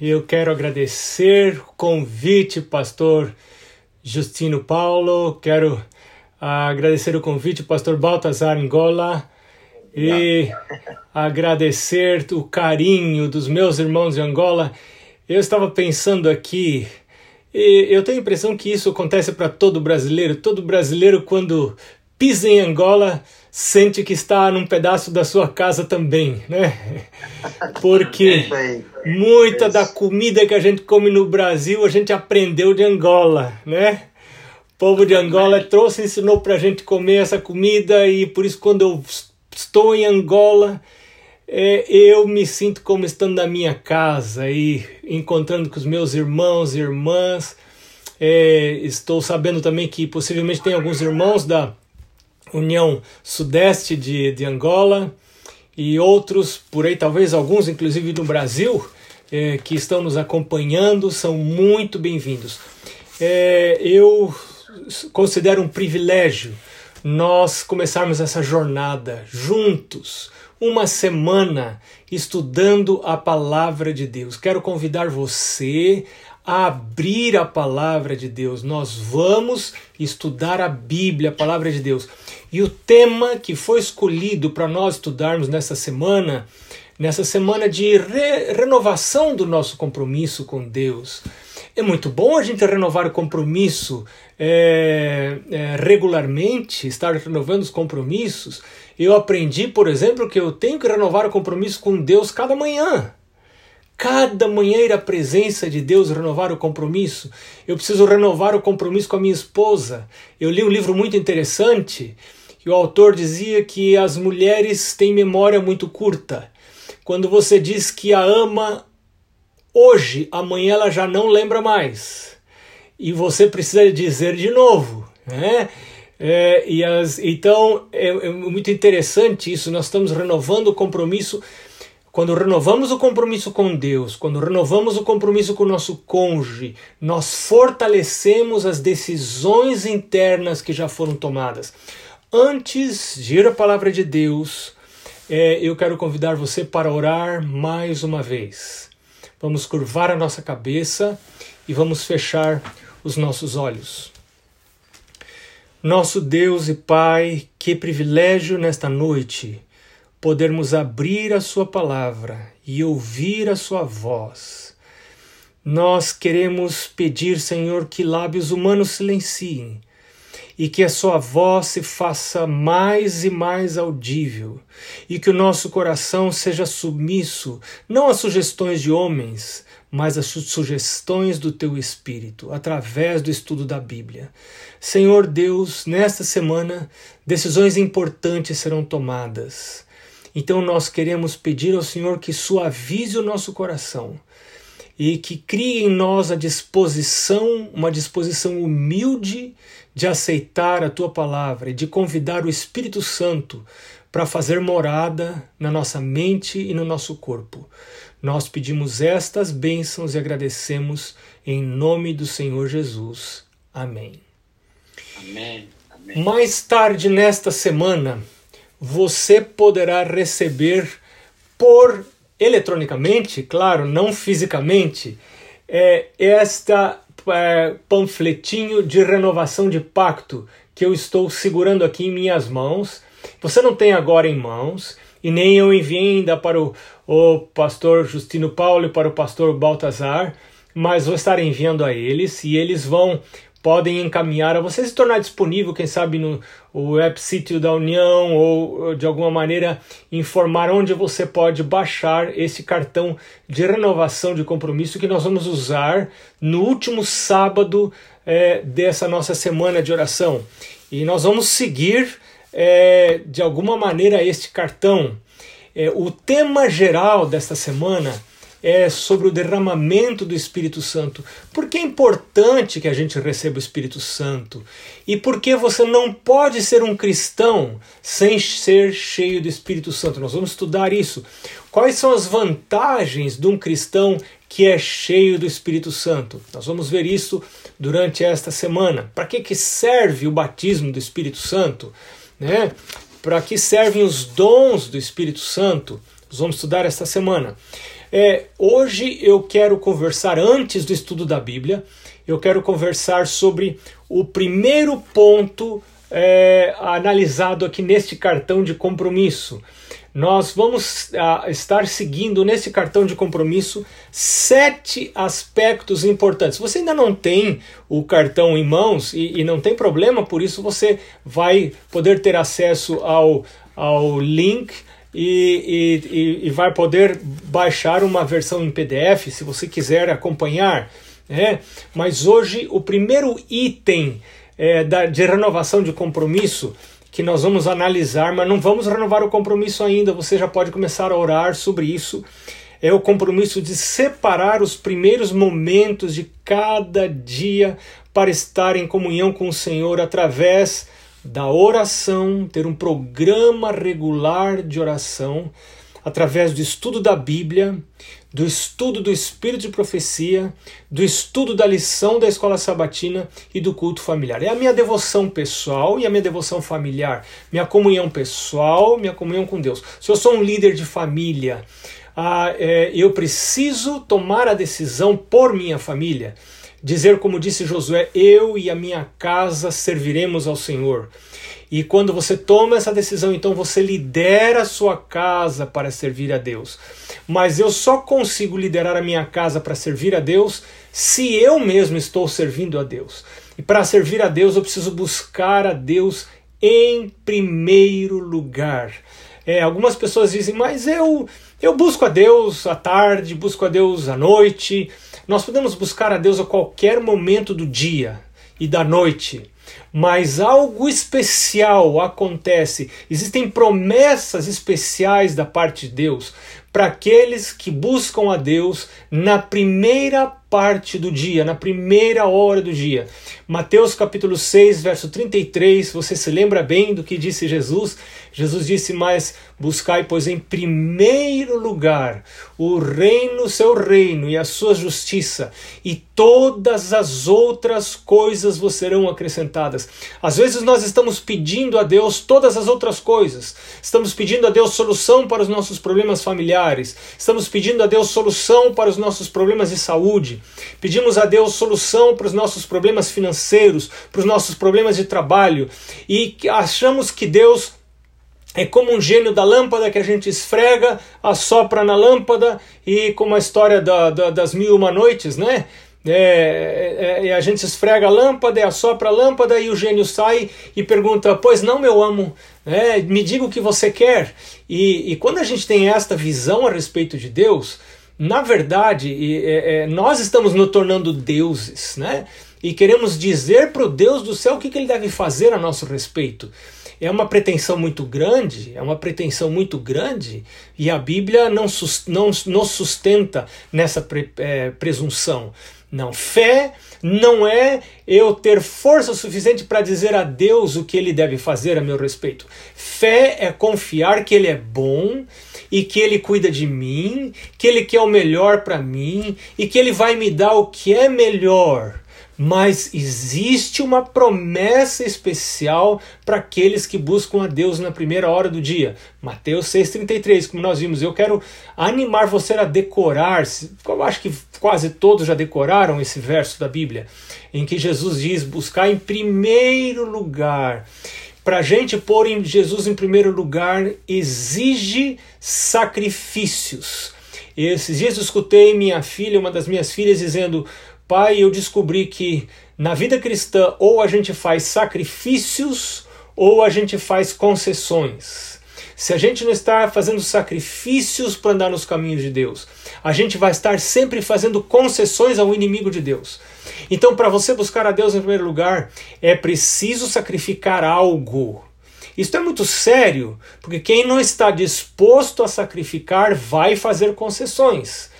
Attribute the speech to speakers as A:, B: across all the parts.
A: Eu quero agradecer o convite, pastor Justino Paulo. Quero agradecer o convite, pastor Baltazar Angola. E agradecer o carinho dos meus irmãos de Angola. Eu estava pensando aqui, eu tenho a impressão que isso acontece para todo brasileiro. Todo brasileiro, quando pisa em Angola, sente que está num pedaço da sua casa também, né? Porque muita da comida que a gente come no Brasil a gente aprendeu de Angola, né? O povo de Angola trouxe, ensinou para a gente comer essa comida e por isso quando eu estou em Angola é, eu me sinto como estando na minha casa e encontrando com os meus irmãos e irmãs. É, estou sabendo também que possivelmente tem alguns irmãos da União Sudeste de, de Angola e outros por aí, talvez alguns inclusive no Brasil, é, que estão nos acompanhando, são muito bem-vindos. É, eu considero um privilégio nós começarmos essa jornada juntos, uma semana estudando a palavra de Deus. Quero convidar você abrir a palavra de Deus. Nós vamos estudar a Bíblia, a palavra de Deus. E o tema que foi escolhido para nós estudarmos nessa semana, nessa semana de re renovação do nosso compromisso com Deus. É muito bom a gente renovar o compromisso é, é, regularmente, estar renovando os compromissos. Eu aprendi, por exemplo, que eu tenho que renovar o compromisso com Deus cada manhã. Cada manhã ir à presença de Deus, renovar o compromisso. Eu preciso renovar o compromisso com a minha esposa. Eu li um livro muito interessante que o autor dizia que as mulheres têm memória muito curta. Quando você diz que a ama hoje, amanhã ela já não lembra mais. E você precisa dizer de novo. Né? É, e as, então é, é muito interessante isso. Nós estamos renovando o compromisso. Quando renovamos o compromisso com Deus, quando renovamos o compromisso com o nosso cônjuge, nós fortalecemos as decisões internas que já foram tomadas. Antes de ir à palavra de Deus, é, eu quero convidar você para orar mais uma vez. Vamos curvar a nossa cabeça e vamos fechar os nossos olhos. Nosso Deus e Pai, que privilégio nesta noite podermos abrir a Sua palavra e ouvir a Sua voz. Nós queremos pedir, Senhor, que lábios humanos silenciem e que a sua voz se faça mais e mais audível, e que o nosso coração seja submisso não às sugestões de homens, mas às sugestões do teu espírito, através do estudo da Bíblia. Senhor Deus, nesta semana, decisões importantes serão tomadas. Então nós queremos pedir ao Senhor que suavize o nosso coração e que crie em nós a disposição, uma disposição humilde de aceitar a tua palavra e de convidar o Espírito Santo para fazer morada na nossa mente e no nosso corpo. Nós pedimos estas bênçãos e agradecemos em nome do Senhor Jesus. Amém. Amém. Amém. Mais tarde nesta semana, você poderá receber por eletronicamente, claro, não fisicamente, é esta é, panfletinho de renovação de pacto que eu estou segurando aqui em minhas mãos. Você não tem agora em mãos, e nem eu enviei ainda para o, o pastor Justino Paulo e para o pastor Baltazar, mas vou estar enviando a eles e eles vão podem encaminhar a você se tornar disponível, quem sabe no web sítio da União ou de alguma maneira informar onde você pode baixar esse cartão de renovação de compromisso que nós vamos usar no último sábado é, dessa nossa semana de oração. E nós vamos seguir é, de alguma maneira este cartão. É, o tema geral desta semana é sobre o derramamento do Espírito Santo. Por que é importante que a gente receba o Espírito Santo? E por que você não pode ser um cristão sem ser cheio do Espírito Santo? Nós vamos estudar isso. Quais são as vantagens de um cristão que é cheio do Espírito Santo? Nós vamos ver isso durante esta semana. Para que, que serve o batismo do Espírito Santo? Né? Para que servem os dons do Espírito Santo? Nós vamos estudar esta semana. É, hoje eu quero conversar, antes do estudo da Bíblia, eu quero conversar sobre o primeiro ponto é, analisado aqui neste cartão de compromisso. Nós vamos uh, estar seguindo nesse cartão de compromisso sete aspectos importantes. Você ainda não tem o cartão em mãos e, e não tem problema, por isso você vai poder ter acesso ao, ao link e, e, e, vai poder baixar uma versão em PDF se você quiser acompanhar. Né? Mas hoje o primeiro item é, da, de renovação de compromisso que nós vamos analisar, mas não vamos renovar o compromisso ainda. Você já pode começar a orar sobre isso. É o compromisso de separar os primeiros momentos de cada dia para estar em comunhão com o Senhor através da oração, ter um programa regular de oração, através do estudo da Bíblia, do estudo do Espírito de Profecia, do estudo da lição da escola sabatina e do culto familiar. É a minha devoção pessoal e a minha devoção familiar, minha comunhão pessoal, minha comunhão com Deus. Se eu sou um líder de família, ah, é, eu preciso tomar a decisão por minha família. Dizer, como disse Josué, eu e a minha casa serviremos ao Senhor. E quando você toma essa decisão, então você lidera a sua casa para servir a Deus. Mas eu só consigo liderar a minha casa para servir a Deus se eu mesmo estou servindo a Deus. E para servir a Deus, eu preciso buscar a Deus em primeiro lugar. É, algumas pessoas dizem, mas eu, eu busco a Deus à tarde, busco a Deus à noite. Nós podemos buscar a Deus a qualquer momento do dia e da noite mas algo especial acontece. Existem promessas especiais da parte de Deus para aqueles que buscam a Deus na primeira parte do dia, na primeira hora do dia. Mateus capítulo 6, verso 33, você se lembra bem do que disse Jesus? Jesus disse: Mas buscai, pois, em primeiro lugar o reino, seu reino e a sua justiça, e todas as outras coisas vos serão acrescentadas. Às vezes nós estamos pedindo a Deus todas as outras coisas, estamos pedindo a Deus solução para os nossos problemas familiares, estamos pedindo a Deus solução para os nossos problemas de saúde, pedimos a Deus solução para os nossos problemas financeiros, para os nossos problemas de trabalho, e achamos que Deus é como um gênio da lâmpada que a gente esfrega, assopra na lâmpada e como a história da, da, das mil e uma noites, né? É, é, é, a gente esfrega a lâmpada, assopra a lâmpada e o gênio sai e pergunta: Pois não, meu amo, é, me diga o que você quer. E, e, quando a gente tem esta visão a respeito de Deus, na verdade, é, é, nós estamos nos tornando deuses, né? E queremos dizer para o Deus do céu o que, que ele deve fazer a nosso respeito é uma pretensão muito grande, é uma pretensão muito grande, e a Bíblia não, não nos sustenta nessa pre, é, presunção. Não, fé não é eu ter força suficiente para dizer a Deus o que ele deve fazer a meu respeito. Fé é confiar que ele é bom e que ele cuida de mim, que ele quer o melhor para mim e que ele vai me dar o que é melhor mas existe uma promessa especial para aqueles que buscam a Deus na primeira hora do dia. Mateus 6,33, como nós vimos. Eu quero animar você a decorar, eu acho que quase todos já decoraram esse verso da Bíblia, em que Jesus diz: buscar em primeiro lugar. Para a gente pôr em Jesus em primeiro lugar exige sacrifícios. Esses dias eu escutei minha filha, uma das minhas filhas, dizendo: Pai, eu descobri que na vida cristã ou a gente faz sacrifícios ou a gente faz concessões. Se a gente não está fazendo sacrifícios para andar nos caminhos de Deus, a gente vai estar sempre fazendo concessões ao inimigo de Deus. Então, para você buscar a Deus em primeiro lugar, é preciso sacrificar algo. Isso é muito sério, porque quem não está disposto a sacrificar vai fazer concessões.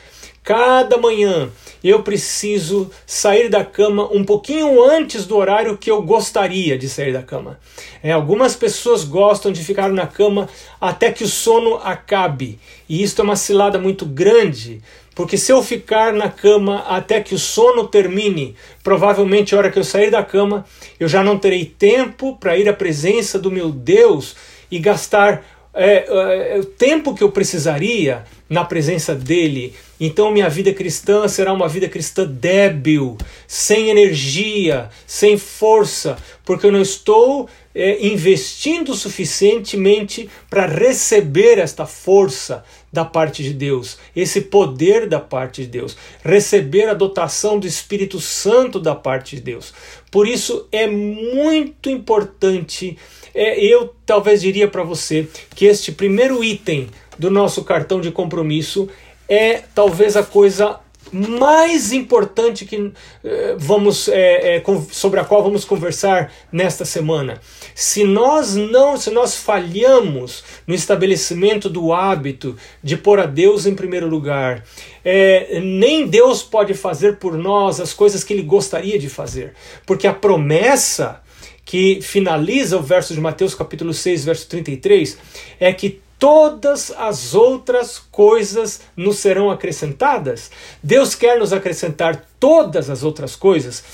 A: Cada manhã eu preciso sair da cama um pouquinho antes do horário que eu gostaria de sair da cama. É, algumas pessoas gostam de ficar na cama até que o sono acabe, e isso é uma cilada muito grande, porque se eu ficar na cama até que o sono termine, provavelmente a hora que eu sair da cama, eu já não terei tempo para ir à presença do meu Deus e gastar é, é, o tempo que eu precisaria na presença dele. Então minha vida cristã será uma vida cristã débil, sem energia, sem força, porque eu não estou é, investindo suficientemente para receber esta força da parte de Deus, esse poder da parte de Deus, receber a dotação do Espírito Santo da parte de Deus. Por isso é muito importante. É, eu talvez diria para você que este primeiro item do nosso cartão de compromisso é talvez a coisa mais importante que eh, vamos é, é, sobre a qual vamos conversar nesta semana. Se nós não, se nós falhamos no estabelecimento do hábito de pôr a Deus em primeiro lugar, é, nem Deus pode fazer por nós as coisas que Ele gostaria de fazer, porque a promessa que finaliza o verso de Mateus capítulo 6, verso 33, é que todas as outras coisas nos serão acrescentadas. Deus quer nos acrescentar todas as outras coisas,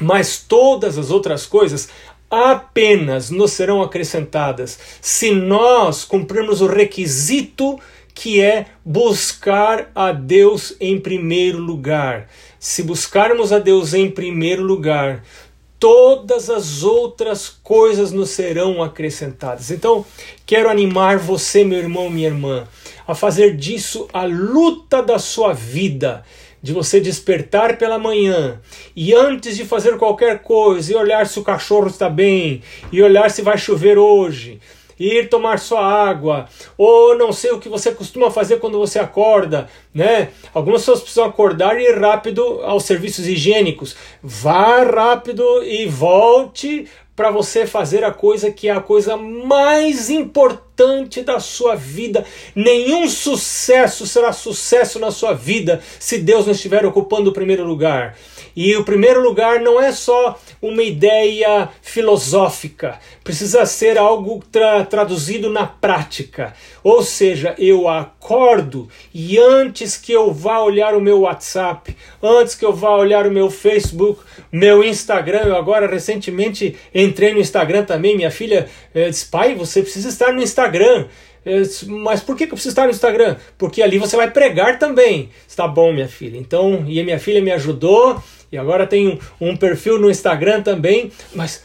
A: mas todas as outras coisas apenas nos serão acrescentadas se nós cumprirmos o requisito que é buscar a Deus em primeiro lugar. Se buscarmos a Deus em primeiro lugar, todas as outras coisas nos serão acrescentadas. Então, quero animar você, meu irmão, minha irmã, a fazer disso a luta da sua vida. De você despertar pela manhã e antes de fazer qualquer coisa, e olhar se o cachorro está bem, e olhar se vai chover hoje, ir tomar sua água, ou não sei o que você costuma fazer quando você acorda, né? Algumas pessoas precisam acordar e ir rápido aos serviços higiênicos. Vá rápido e volte para você fazer a coisa que é a coisa mais importante da sua vida. Nenhum sucesso será sucesso na sua vida se Deus não estiver ocupando o primeiro lugar. E o primeiro lugar não é só uma ideia filosófica, precisa ser algo tra traduzido na prática. Ou seja, eu acordo e antes que eu vá olhar o meu WhatsApp, antes que eu vá olhar o meu Facebook, meu Instagram, eu agora recentemente entrei no Instagram também, minha filha eh, disse, pai, você precisa estar no Instagram. Mas por que, eu preciso estar no Instagram? Porque ali você vai pregar também. Está bom, minha filha. Então, e minha filha me ajudou, e agora tem um, um perfil no Instagram também, mas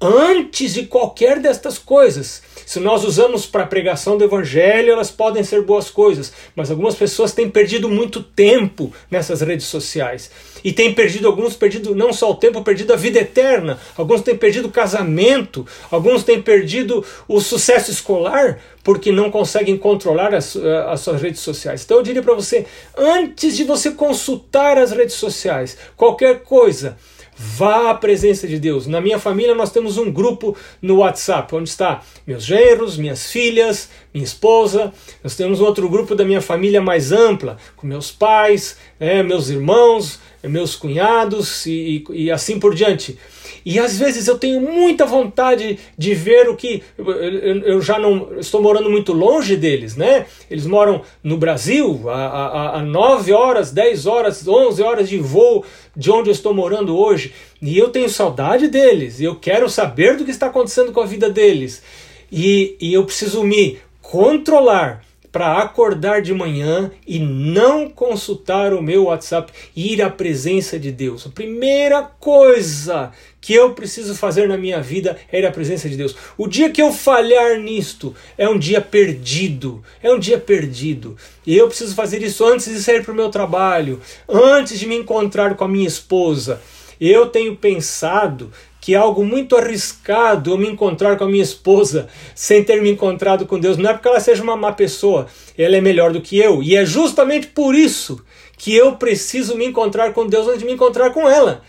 A: antes de qualquer destas coisas, se nós usamos para pregação do evangelho, elas podem ser boas coisas, mas algumas pessoas têm perdido muito tempo nessas redes sociais. E têm perdido, alguns perdido não só o tempo, perdido a vida eterna, alguns têm perdido o casamento, alguns têm perdido o sucesso escolar porque não conseguem controlar as, eh, as suas redes sociais. Então eu diria para você, antes de você consultar as redes sociais, qualquer coisa, Vá à presença de Deus. Na minha família nós temos um grupo no WhatsApp, onde está meus genros, minhas filhas, minha esposa. Nós temos outro grupo da minha família mais ampla, com meus pais, é, meus irmãos, meus cunhados e, e, e assim por diante. E às vezes eu tenho muita vontade de ver o que. Eu, eu já não estou morando muito longe deles, né? Eles moram no Brasil, a, a, a 9 horas, 10 horas, 11 horas de voo de onde eu estou morando hoje. E eu tenho saudade deles, eu quero saber do que está acontecendo com a vida deles. E, e eu preciso me controlar para acordar de manhã e não consultar o meu WhatsApp, ir à presença de Deus. A primeira coisa que eu preciso fazer na minha vida é ir à presença de Deus. O dia que eu falhar nisto é um dia perdido. É um dia perdido. E eu preciso fazer isso antes de sair para o meu trabalho, antes de me encontrar com a minha esposa. Eu tenho pensado que é algo muito arriscado eu me encontrar com a minha esposa sem ter me encontrado com Deus. Não é porque ela seja uma má pessoa, ela é melhor do que eu. E é justamente por isso que eu preciso me encontrar com Deus antes de me encontrar com ela.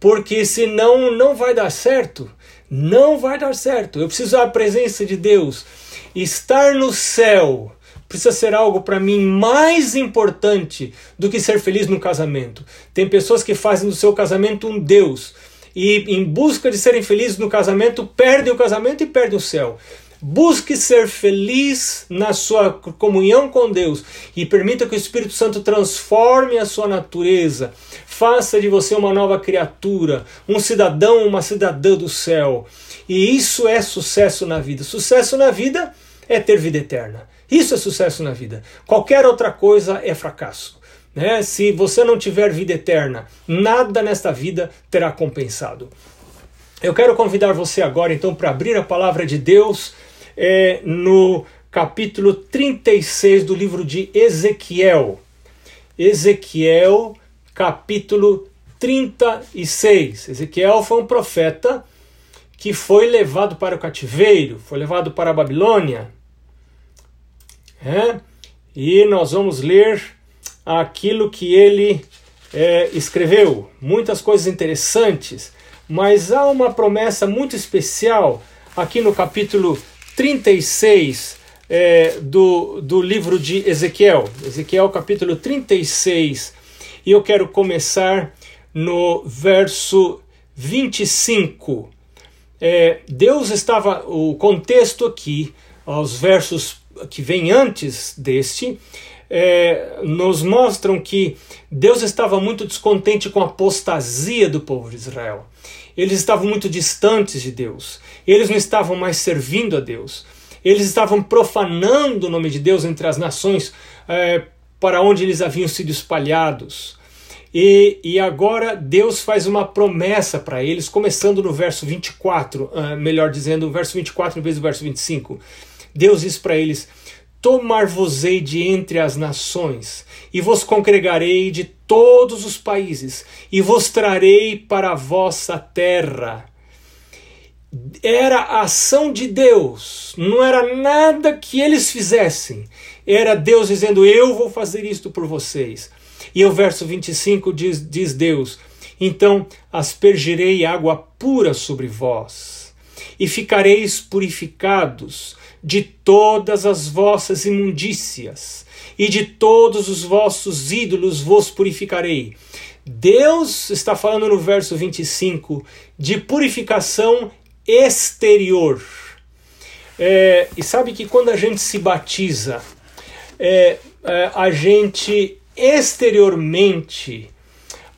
A: Porque senão não vai dar certo. Não vai dar certo. Eu preciso da presença de Deus. Estar no céu precisa ser algo para mim mais importante do que ser feliz no casamento. Tem pessoas que fazem do seu casamento um Deus e em busca de serem felizes no casamento, perdem o casamento e perdem o céu. Busque ser feliz na sua comunhão com Deus e permita que o Espírito Santo transforme a sua natureza. Faça de você uma nova criatura, um cidadão, uma cidadã do céu. E isso é sucesso na vida. Sucesso na vida é ter vida eterna. Isso é sucesso na vida. Qualquer outra coisa é fracasso. Né? Se você não tiver vida eterna, nada nesta vida terá compensado. Eu quero convidar você agora, então, para abrir a palavra de Deus é, no capítulo 36 do livro de Ezequiel. Ezequiel, capítulo 36. Ezequiel foi um profeta que foi levado para o cativeiro, foi levado para a Babilônia. É? E nós vamos ler aquilo que ele é, escreveu. Muitas coisas interessantes, mas há uma promessa muito especial aqui no capítulo 36 é, do, do livro de Ezequiel. Ezequiel, capítulo 36. E eu quero começar no verso 25 é, Deus estava, o contexto aqui, os versos que vêm antes deste, é, nos mostram que Deus estava muito descontente com a apostasia do povo de Israel. Eles estavam muito distantes de Deus. Eles não estavam mais servindo a Deus. Eles estavam profanando o nome de Deus entre as nações é, para onde eles haviam sido espalhados. E, e agora Deus faz uma promessa para eles, começando no verso 24, uh, ah, melhor dizendo, no verso 24 em vez do verso 25. Deus diz para eles: Tomar-vos-ei de entre as nações, e vos congregarei de todos os países, e vos trarei para a vossa terra. Era a ação de Deus, não era nada que eles fizessem, era Deus dizendo: Eu vou fazer isto por vocês. E o verso 25 diz, diz Deus: Então aspergirei água pura sobre vós, e ficareis purificados de todas as vossas imundícias, e de todos os vossos ídolos vos purificarei. Deus está falando no verso 25 de purificação exterior. É, e sabe que quando a gente se batiza, é, é, a gente exteriormente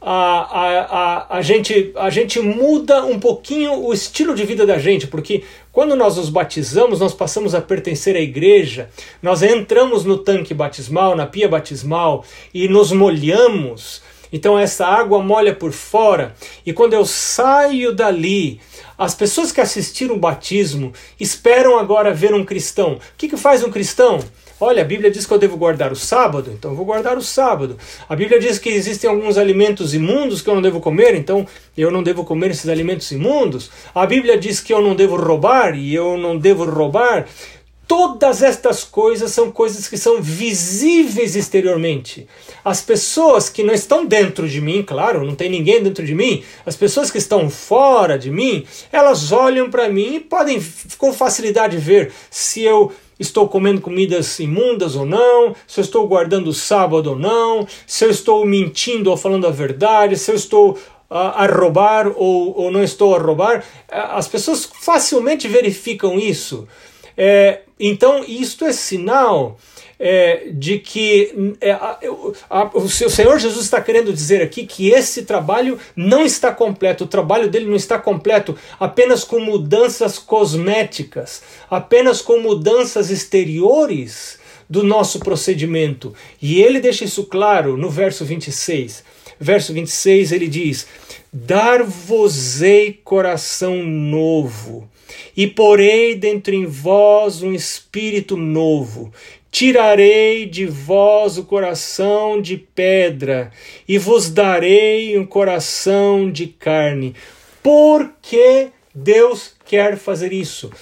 A: a, a, a, a, gente, a gente muda um pouquinho o estilo de vida da gente, porque quando nós nos batizamos, nós passamos a pertencer à igreja, nós entramos no tanque batismal, na pia batismal e nos molhamos. Então essa água molha por fora, e quando eu saio dali, as pessoas que assistiram o batismo esperam agora ver um cristão. O que, que faz um cristão? Olha, a Bíblia diz que eu devo guardar o sábado, então eu vou guardar o sábado. A Bíblia diz que existem alguns alimentos imundos que eu não devo comer, então eu não devo comer esses alimentos imundos. A Bíblia diz que eu não devo roubar e eu não devo roubar. Todas estas coisas são coisas que são visíveis exteriormente. As pessoas que não estão dentro de mim, claro, não tem ninguém dentro de mim, as pessoas que estão fora de mim, elas olham para mim e podem com facilidade ver se eu estou comendo comidas imundas ou não, se eu estou guardando o sábado ou não, se eu estou mentindo ou falando a verdade, se eu estou a, a roubar ou, ou não estou a roubar. As pessoas facilmente verificam isso. É, então, isto é sinal é, de que é, a, a, o Senhor Jesus está querendo dizer aqui que esse trabalho não está completo, o trabalho dele não está completo apenas com mudanças cosméticas, apenas com mudanças exteriores do nosso procedimento. E ele deixa isso claro no verso 26. Verso 26 ele diz: Dar-vos-ei coração novo, e porei dentro em vós um espírito novo. Tirarei de vós o coração de pedra, e vos darei um coração de carne. Por que Deus quer fazer isso?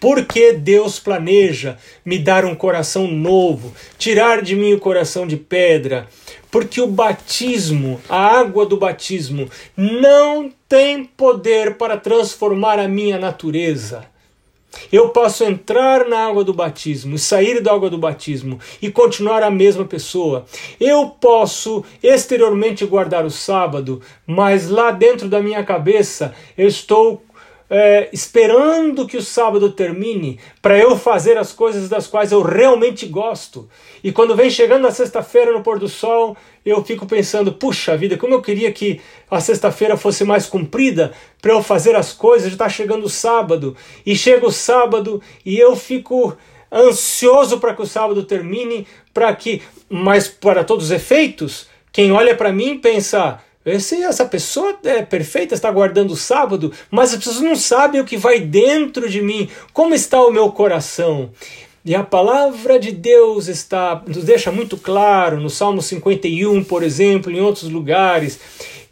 A: Por que Deus planeja me dar um coração novo, tirar de mim o coração de pedra? Porque o batismo, a água do batismo, não tem poder para transformar a minha natureza. Eu posso entrar na água do batismo, sair da água do batismo e continuar a mesma pessoa. Eu posso exteriormente guardar o sábado, mas lá dentro da minha cabeça eu estou é, esperando que o sábado termine para eu fazer as coisas das quais eu realmente gosto. E quando vem chegando a sexta-feira no pôr do sol, eu fico pensando: puxa vida, como eu queria que a sexta-feira fosse mais comprida para eu fazer as coisas. Já está chegando o sábado, e chega o sábado e eu fico ansioso para que o sábado termine, para que, mas para todos os efeitos, quem olha para mim pensa esse, essa pessoa é perfeita, está guardando o sábado, mas as pessoas não sabem o que vai dentro de mim, como está o meu coração. E a palavra de Deus está nos deixa muito claro no Salmo 51, por exemplo, em outros lugares,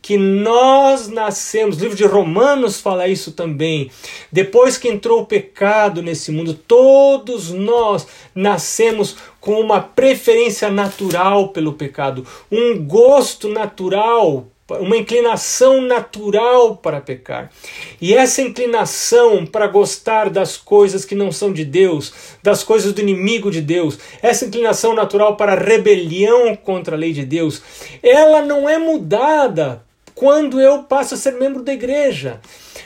A: que nós nascemos, o livro de Romanos fala isso também. Depois que entrou o pecado nesse mundo, todos nós nascemos com uma preferência natural pelo pecado, um gosto natural uma inclinação natural para pecar. E essa inclinação para gostar das coisas que não são de Deus, das coisas do inimigo de Deus, essa inclinação natural para rebelião contra a lei de Deus, ela não é mudada quando eu passo a ser membro da igreja.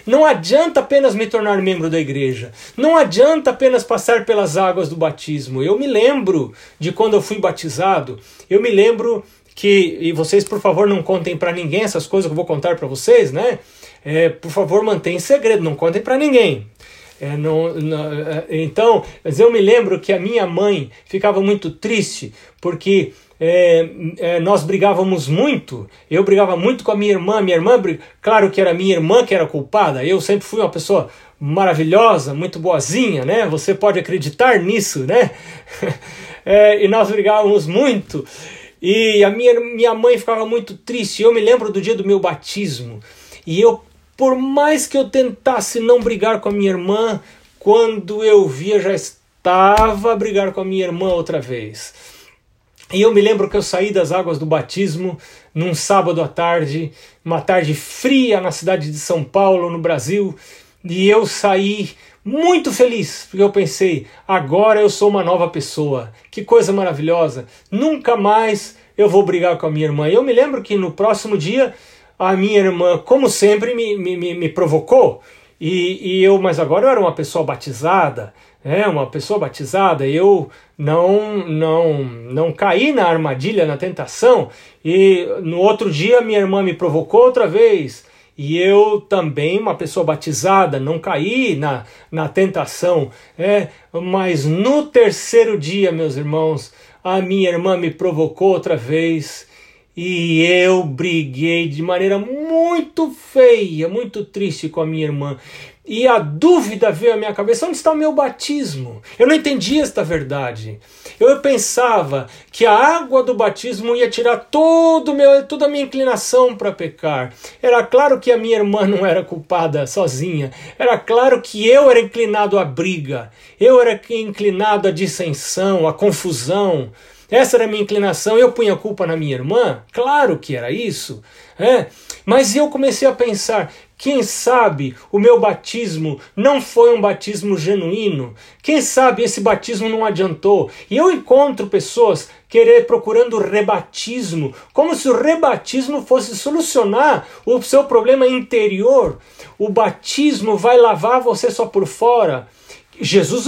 A: Não adianta apenas me tornar membro da igreja. Não adianta apenas passar pelas águas do batismo. Eu me lembro de quando eu fui batizado. Eu me lembro que e vocês por favor não contem para ninguém essas coisas que eu vou contar para vocês, né? É, por favor mantenham em segredo, não contem para ninguém. É, não, não, é, então, mas eu me lembro que a minha mãe ficava muito triste porque é, é, nós brigávamos muito. Eu brigava muito com a minha irmã. Minha irmã, claro que era minha irmã que era culpada. Eu sempre fui uma pessoa maravilhosa, muito boazinha, né? Você pode acreditar nisso, né? É, e nós brigávamos muito. E a minha, minha mãe ficava muito triste. Eu me lembro do dia do meu batismo. E eu, por mais que eu tentasse não brigar com a minha irmã, quando eu via já estava a brigar com a minha irmã outra vez. E eu me lembro que eu saí das águas do batismo num sábado à tarde, uma tarde fria na cidade de São Paulo, no Brasil, e eu saí muito feliz, porque eu pensei, agora eu sou uma nova pessoa. Que coisa maravilhosa. Nunca mais eu vou brigar com a minha irmã. Eu me lembro que no próximo dia a minha irmã, como sempre, me, me, me provocou. E, e eu, mas agora eu era uma pessoa batizada, é uma pessoa batizada. Eu não não não caí na armadilha, na tentação. E no outro dia minha irmã me provocou outra vez. E eu também, uma pessoa batizada, não caí na, na tentação. É, mas no terceiro dia, meus irmãos, a minha irmã me provocou outra vez e eu briguei de maneira muito feia, muito triste com a minha irmã. E a dúvida veio à minha cabeça: onde está o meu batismo? Eu não entendia esta verdade. Eu pensava que a água do batismo ia tirar todo meu, toda a minha inclinação para pecar. Era claro que a minha irmã não era culpada sozinha. Era claro que eu era inclinado à briga. Eu era inclinado à dissensão, à confusão. Essa era a minha inclinação. Eu punha a culpa na minha irmã? Claro que era isso. É. Mas eu comecei a pensar: quem sabe o meu batismo não foi um batismo genuíno? Quem sabe esse batismo não adiantou? E eu encontro pessoas querer procurando rebatismo, como se o rebatismo fosse solucionar o seu problema interior. O batismo vai lavar você só por fora. Jesus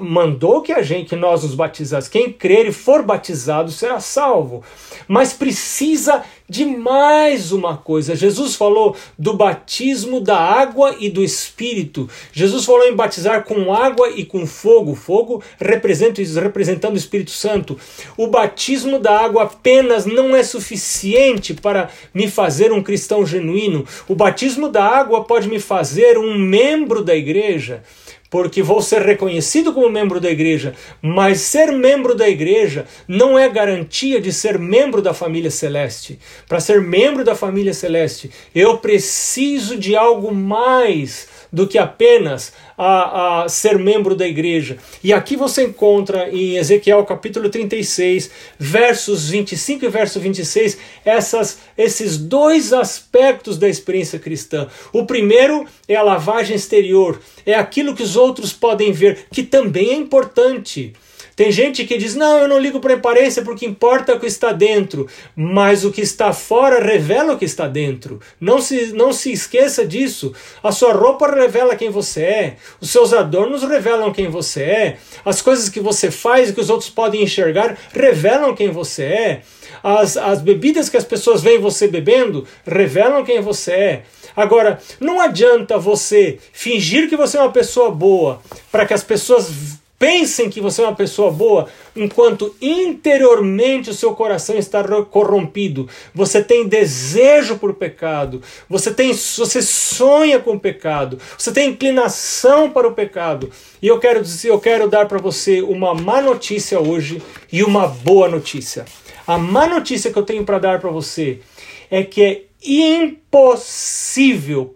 A: mandou que a gente, que nós nos batizasse. Quem crer e for batizado será salvo. Mas precisa de mais uma coisa. Jesus falou do batismo da água e do Espírito. Jesus falou em batizar com água e com fogo. Fogo representa, representando o Espírito Santo. O batismo da água apenas não é suficiente para me fazer um cristão genuíno. O batismo da água pode me fazer um membro da igreja porque vou ser reconhecido como membro da igreja, mas ser membro da igreja não é garantia de ser membro da família celeste. Para ser membro da família celeste, eu preciso de algo mais do que apenas a, a ser membro da igreja. E aqui você encontra em Ezequiel capítulo 36, versos 25 e verso 26, essas, esses dois aspectos da experiência cristã. O primeiro é a lavagem exterior, é aquilo que os outros podem ver, que também é importante. Tem gente que diz: não, eu não ligo para aparência porque importa o que está dentro, mas o que está fora revela o que está dentro. Não se, não se esqueça disso. A sua roupa revela quem você é, os seus adornos revelam quem você é, as coisas que você faz e que os outros podem enxergar revelam quem você é. As, as bebidas que as pessoas veem você bebendo revelam quem você é. Agora, não adianta você fingir que você é uma pessoa boa para que as pessoas pensem que você é uma pessoa boa, enquanto interiormente o seu coração está corrompido. Você tem desejo por pecado, você tem você sonha com o pecado, você tem inclinação para o pecado. E eu quero dizer, eu quero dar para você uma má notícia hoje e uma boa notícia. A má notícia que eu tenho para dar para você é que é impossível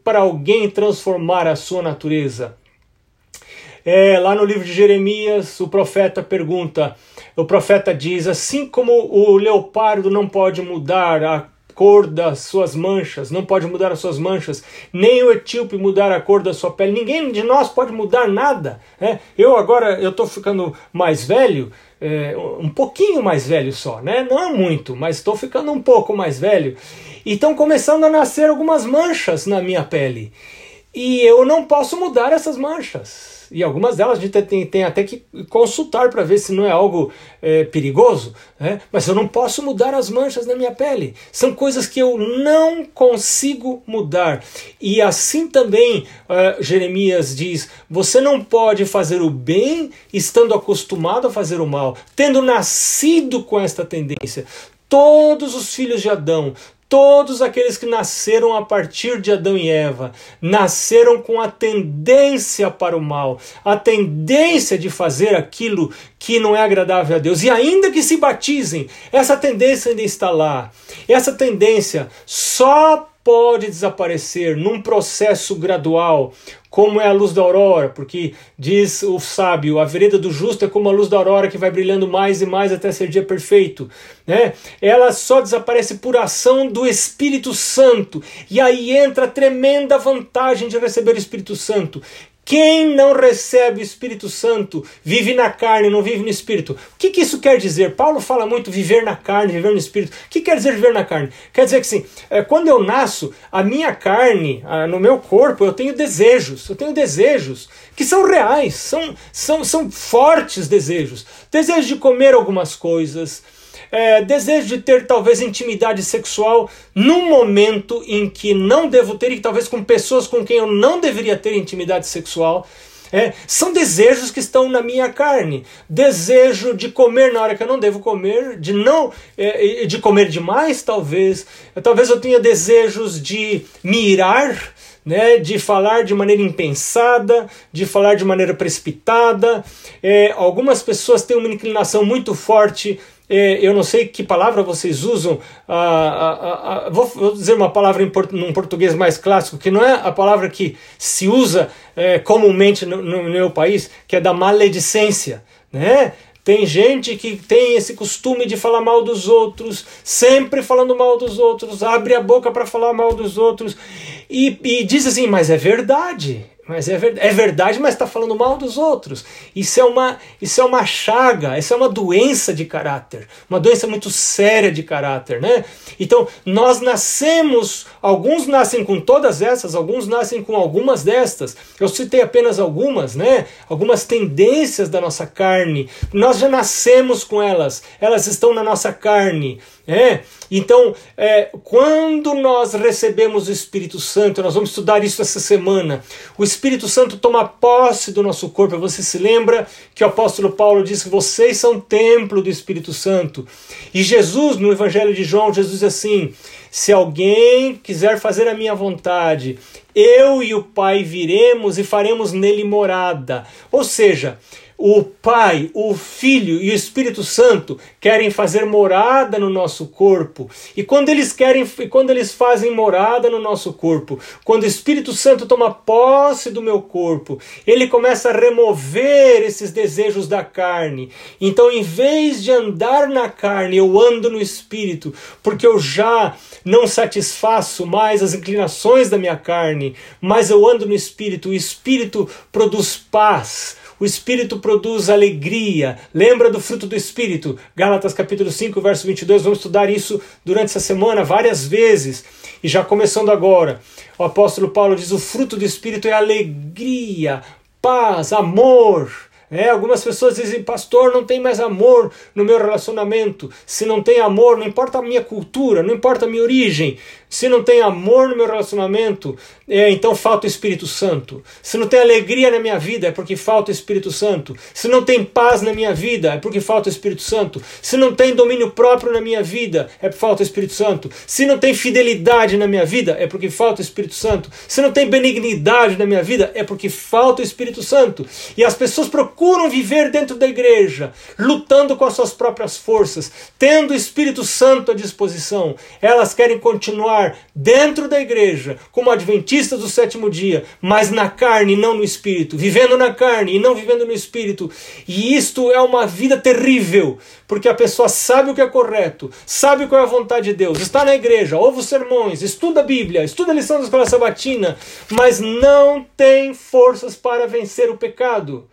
A: para alguém transformar a sua natureza. É, lá no livro de Jeremias, o profeta pergunta, o profeta diz, assim como o leopardo não pode mudar a cor das suas manchas, não pode mudar as suas manchas, nem o etíope mudar a cor da sua pele, ninguém de nós pode mudar nada. Né? Eu agora, eu estou ficando mais velho, é, um pouquinho mais velho só, né? não é muito, mas estou ficando um pouco mais velho, e estão começando a nascer algumas manchas na minha pele, e eu não posso mudar essas manchas e algumas delas a gente tem, tem até que consultar para ver se não é algo é, perigoso, né? mas eu não posso mudar as manchas na minha pele. São coisas que eu não consigo mudar. E assim também uh, Jeremias diz: você não pode fazer o bem estando acostumado a fazer o mal, tendo nascido com esta tendência. Todos os filhos de Adão, Todos aqueles que nasceram a partir de Adão e Eva nasceram com a tendência para o mal, a tendência de fazer aquilo que não é agradável a Deus. E ainda que se batizem, essa tendência ainda está lá. Essa tendência só pode desaparecer num processo gradual, como é a luz da aurora, porque diz o sábio, a vereda do justo é como a luz da aurora que vai brilhando mais e mais até ser dia perfeito, né? Ela só desaparece por ação do Espírito Santo. E aí entra a tremenda vantagem de receber o Espírito Santo, quem não recebe o Espírito Santo vive na carne, não vive no Espírito. O que, que isso quer dizer? Paulo fala muito viver na carne, viver no Espírito. O que quer dizer viver na carne? Quer dizer que sim, é, quando eu nasço, a minha carne, no meu corpo, eu tenho desejos. Eu tenho desejos que são reais, são, são, são fortes desejos. Desejo de comer algumas coisas, é, desejo de ter talvez intimidade sexual num momento em que não devo ter e talvez com pessoas com quem eu não deveria ter intimidade sexual. É, são desejos que estão na minha carne. Desejo de comer na hora que eu não devo comer, de não é, de comer demais, talvez. Talvez eu tenha desejos de mirar, né, de falar de maneira impensada, de falar de maneira precipitada. É, algumas pessoas têm uma inclinação muito forte eu não sei que palavra vocês usam, vou, vou, dizer uma palavra em port, num português mais clássico, que não é a palavra que se usa é, comumente no, no, meu país, que é da maledicência. Né? Tem gente que tem esse costume de falar mal dos outros, sempre falando mal dos outros, abre a boca para falar mal dos outros e, e diz assim: Mas é verdade, mas é, ver, é verdade, mas está falando mal dos outros. Isso é, uma, isso é uma chaga, isso é uma doença de caráter, uma doença muito séria de caráter, né? Então, nós nascemos, alguns nascem com todas essas, alguns nascem com algumas destas. Eu citei apenas algumas, né? Algumas tendências da nossa carne. Nós já nascemos com elas, elas estão na nossa carne. É, então, é, quando nós recebemos o Espírito Santo, nós vamos estudar isso essa semana. O Espírito Santo toma posse do nosso corpo. Você se lembra que o apóstolo Paulo diz que vocês são templo do Espírito Santo. E Jesus, no Evangelho de João, Jesus diz assim: se alguém quiser fazer a minha vontade, eu e o Pai viremos e faremos nele morada. Ou seja, o Pai, o Filho e o Espírito Santo querem fazer morada no nosso corpo. E quando eles querem, quando eles fazem morada no nosso corpo, quando o Espírito Santo toma posse do meu corpo, ele começa a remover esses desejos da carne. Então, em vez de andar na carne, eu ando no espírito, porque eu já não satisfaço mais as inclinações da minha carne, mas eu ando no espírito. O espírito produz paz O Espírito produz alegria. Lembra do fruto do Espírito? Gálatas capítulo 5, verso 22. Vamos estudar isso durante essa semana várias vezes. E já começando agora, o apóstolo Paulo diz: o fruto do Espírito é alegria, paz, amor é, algumas pessoas dizem, pastor, não tem mais amor no meu relacionamento. Se não tem amor, não importa a minha cultura, não importa a minha origem, se não tem amor no meu relacionamento, é, então falta o Espírito Santo. Se não tem alegria na minha vida, é porque falta o Espírito Santo. Se não tem paz na minha vida, é porque falta o Espírito Santo. Se não tem domínio próprio na minha vida, é porque falta o Espírito Santo. Se não tem fidelidade na minha vida, é porque falta o Espírito Santo. Se não tem benignidade na minha vida, é porque falta o Espírito Santo. E as pessoas procuram viver dentro da igreja, lutando com as suas próprias forças, tendo o Espírito Santo à disposição. Elas querem continuar dentro da igreja como adventistas do sétimo dia, mas na carne e não no espírito, vivendo na carne e não vivendo no espírito. E isto é uma vida terrível, porque a pessoa sabe o que é correto, sabe qual é a vontade de Deus, está na igreja, ouve os sermões, estuda a Bíblia, estuda a lição da escola sabatina, mas não tem forças para vencer o pecado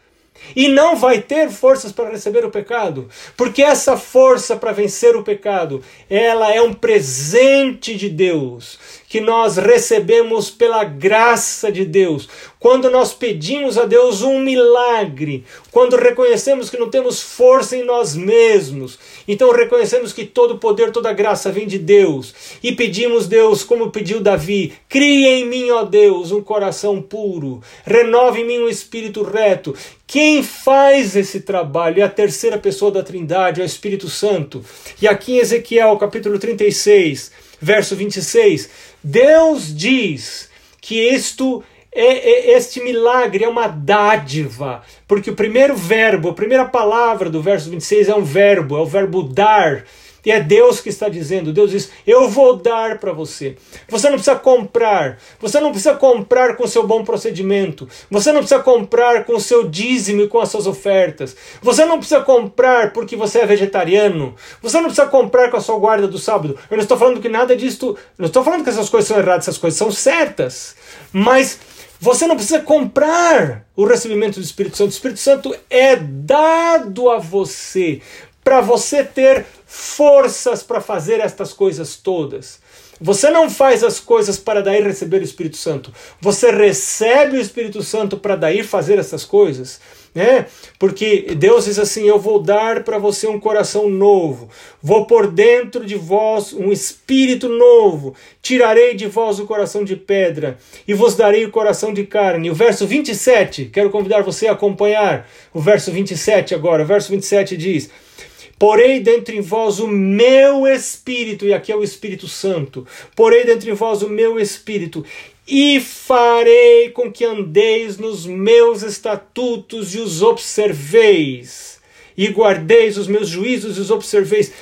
A: e não vai ter forças para receber o pecado, porque essa força para vencer o pecado, ela é um presente de Deus que nós recebemos pela graça de Deus. Quando nós pedimos a Deus um milagre, quando reconhecemos que não temos força em nós mesmos, então reconhecemos que todo poder, toda graça vem de Deus e pedimos Deus, como pediu Davi, cria em mim, ó Deus, um coração puro, renove em mim um espírito reto. Quem faz esse trabalho é a terceira pessoa da Trindade, é o Espírito Santo. E aqui em Ezequiel, capítulo 36, verso 26, Deus diz que isto é, é, este milagre é uma dádiva, porque o primeiro verbo, a primeira palavra do verso 26 é um verbo, é o verbo dar. E é Deus que está dizendo. Deus diz: Eu vou dar para você. Você não precisa comprar. Você não precisa comprar com seu bom procedimento. Você não precisa comprar com o seu dízimo e com as suas ofertas. Você não precisa comprar porque você é vegetariano. Você não precisa comprar com a sua guarda do sábado. Eu não estou falando que nada disso. Não estou falando que essas coisas são erradas, essas coisas são certas. Mas. Você não precisa comprar o recebimento do Espírito Santo. O Espírito Santo é dado a você para você ter forças para fazer estas coisas todas. Você não faz as coisas para daí receber o Espírito Santo. Você recebe o Espírito Santo para daí fazer essas coisas. Né? Porque Deus diz assim: Eu vou dar para você um coração novo, vou pôr dentro de vós um espírito novo, tirarei de vós o coração de pedra e vos darei o coração de carne. O verso 27, quero convidar você a acompanhar o verso 27 agora. O verso 27 diz: Porei dentro em vós o meu espírito, e aqui é o Espírito Santo. Porei dentro em vós o meu espírito, e farei com que andeis nos meus estatutos e os observeis, e guardeis os meus juízos e os observeis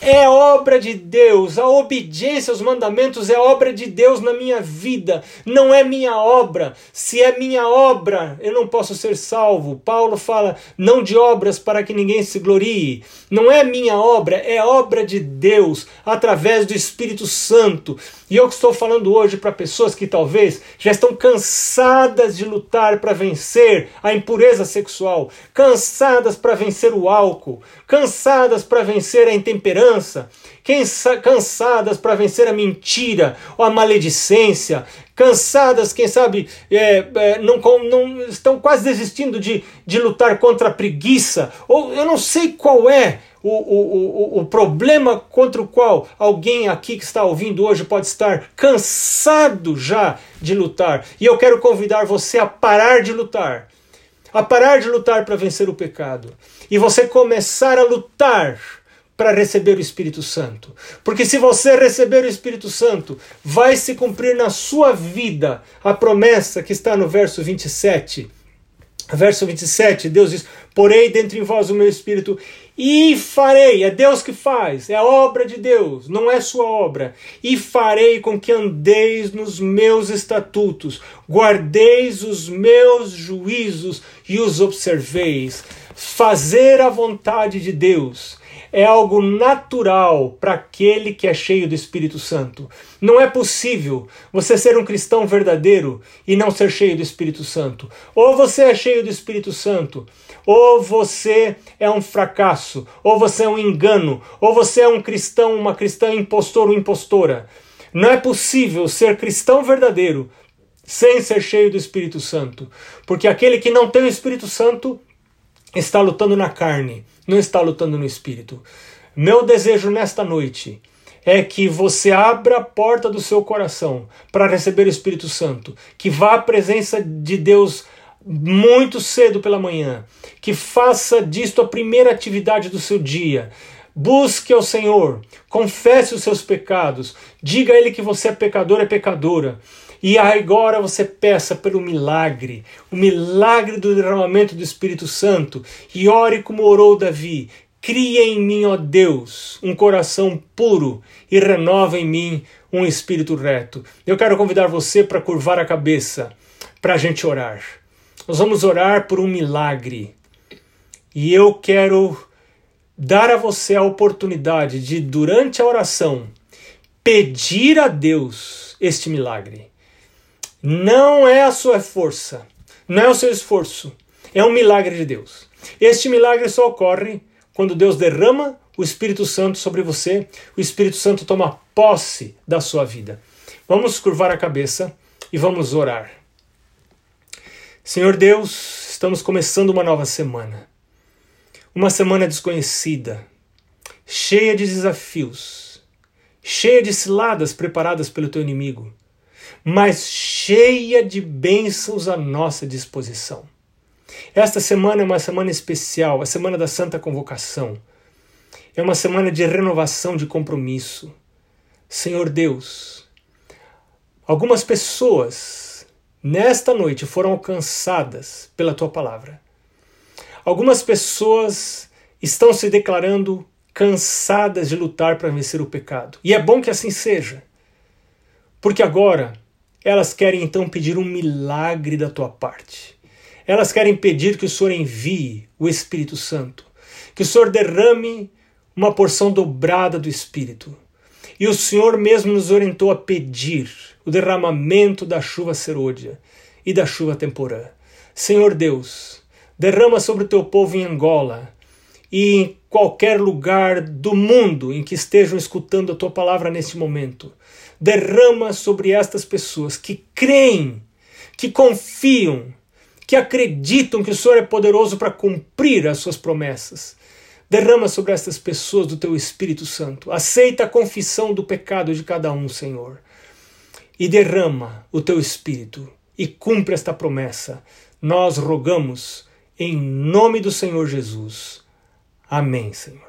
A: é obra de Deus, a obediência aos mandamentos é obra de Deus na minha vida, não é minha obra. Se é minha obra, eu não posso ser salvo. Paulo fala, não de obras para que ninguém se glorie. Não é minha obra, é obra de Deus, através do Espírito Santo. E eu estou falando hoje para pessoas que talvez já estão cansadas de lutar para vencer a impureza sexual, cansadas para vencer o álcool, cansadas para vencer a intemperança, cansadas para vencer a mentira ou a maledicência, cansadas, quem sabe, é, é, não, não, estão quase desistindo de, de lutar contra a preguiça, ou eu não sei qual é o, o, o, o problema contra o qual alguém aqui que está ouvindo hoje pode estar cansado já de lutar. E eu quero convidar você a parar de lutar a parar de lutar para vencer o pecado e você começar a lutar para receber o Espírito Santo. Porque se você receber o Espírito Santo, vai se cumprir na sua vida a promessa que está no verso 27. Verso 27, Deus diz: Porei dentro em vós o meu espírito e farei, é Deus que faz, é a obra de Deus, não é sua obra. E farei com que andeis nos meus estatutos, guardeis os meus juízos e os observeis. Fazer a vontade de Deus é algo natural para aquele que é cheio do Espírito Santo. Não é possível você ser um cristão verdadeiro e não ser cheio do Espírito Santo. Ou você é cheio do Espírito Santo, ou você é um fracasso, ou você é um engano, ou você é um cristão, uma cristã impostor ou impostora. Não é possível ser cristão verdadeiro sem ser cheio do Espírito Santo, porque aquele que não tem o Espírito Santo está lutando na carne, não está lutando no espírito. Meu desejo nesta noite é que você abra a porta do seu coração para receber o Espírito Santo, que vá à presença de Deus muito cedo pela manhã, que faça disto a primeira atividade do seu dia. Busque ao Senhor, confesse os seus pecados, diga a Ele que você é pecador, é pecadora. E agora você peça pelo milagre, o milagre do derramamento do Espírito Santo, e ore como orou Davi. Cria em mim, ó Deus, um coração puro e renova em mim um espírito reto. Eu quero convidar você para curvar a cabeça, para a gente orar. Nós vamos orar por um milagre. E eu quero dar a você a oportunidade de, durante a oração, pedir a Deus este milagre. Não é a sua força, não é o seu esforço, é um milagre de Deus. Este milagre só ocorre quando Deus derrama o Espírito Santo sobre você, o Espírito Santo toma posse da sua vida. Vamos curvar a cabeça e vamos orar. Senhor Deus, estamos começando uma nova semana. Uma semana desconhecida, cheia de desafios, cheia de ciladas preparadas pelo teu inimigo mas cheia de bênçãos à nossa disposição. Esta semana é uma semana especial, a semana da Santa Convocação. É uma semana de renovação de compromisso. Senhor Deus, algumas pessoas nesta noite foram alcançadas pela tua palavra. Algumas pessoas estão se declarando cansadas de lutar para vencer o pecado. E é bom que assim seja. Porque agora elas querem então pedir um milagre da tua parte. Elas querem pedir que o Senhor envie o Espírito Santo, que o Senhor derrame uma porção dobrada do Espírito. E o Senhor mesmo nos orientou a pedir o derramamento da chuva serôdia e da chuva temporã. Senhor Deus, derrama sobre o teu povo em Angola e em qualquer lugar do mundo em que estejam escutando a tua palavra neste momento derrama sobre estas pessoas que creem, que confiam, que acreditam que o Senhor é poderoso para cumprir as suas promessas. Derrama sobre estas pessoas do teu Espírito Santo. Aceita a confissão do pecado de cada um, Senhor. E derrama o teu Espírito e cumpre esta promessa. Nós rogamos em nome do Senhor Jesus. Amém, Senhor.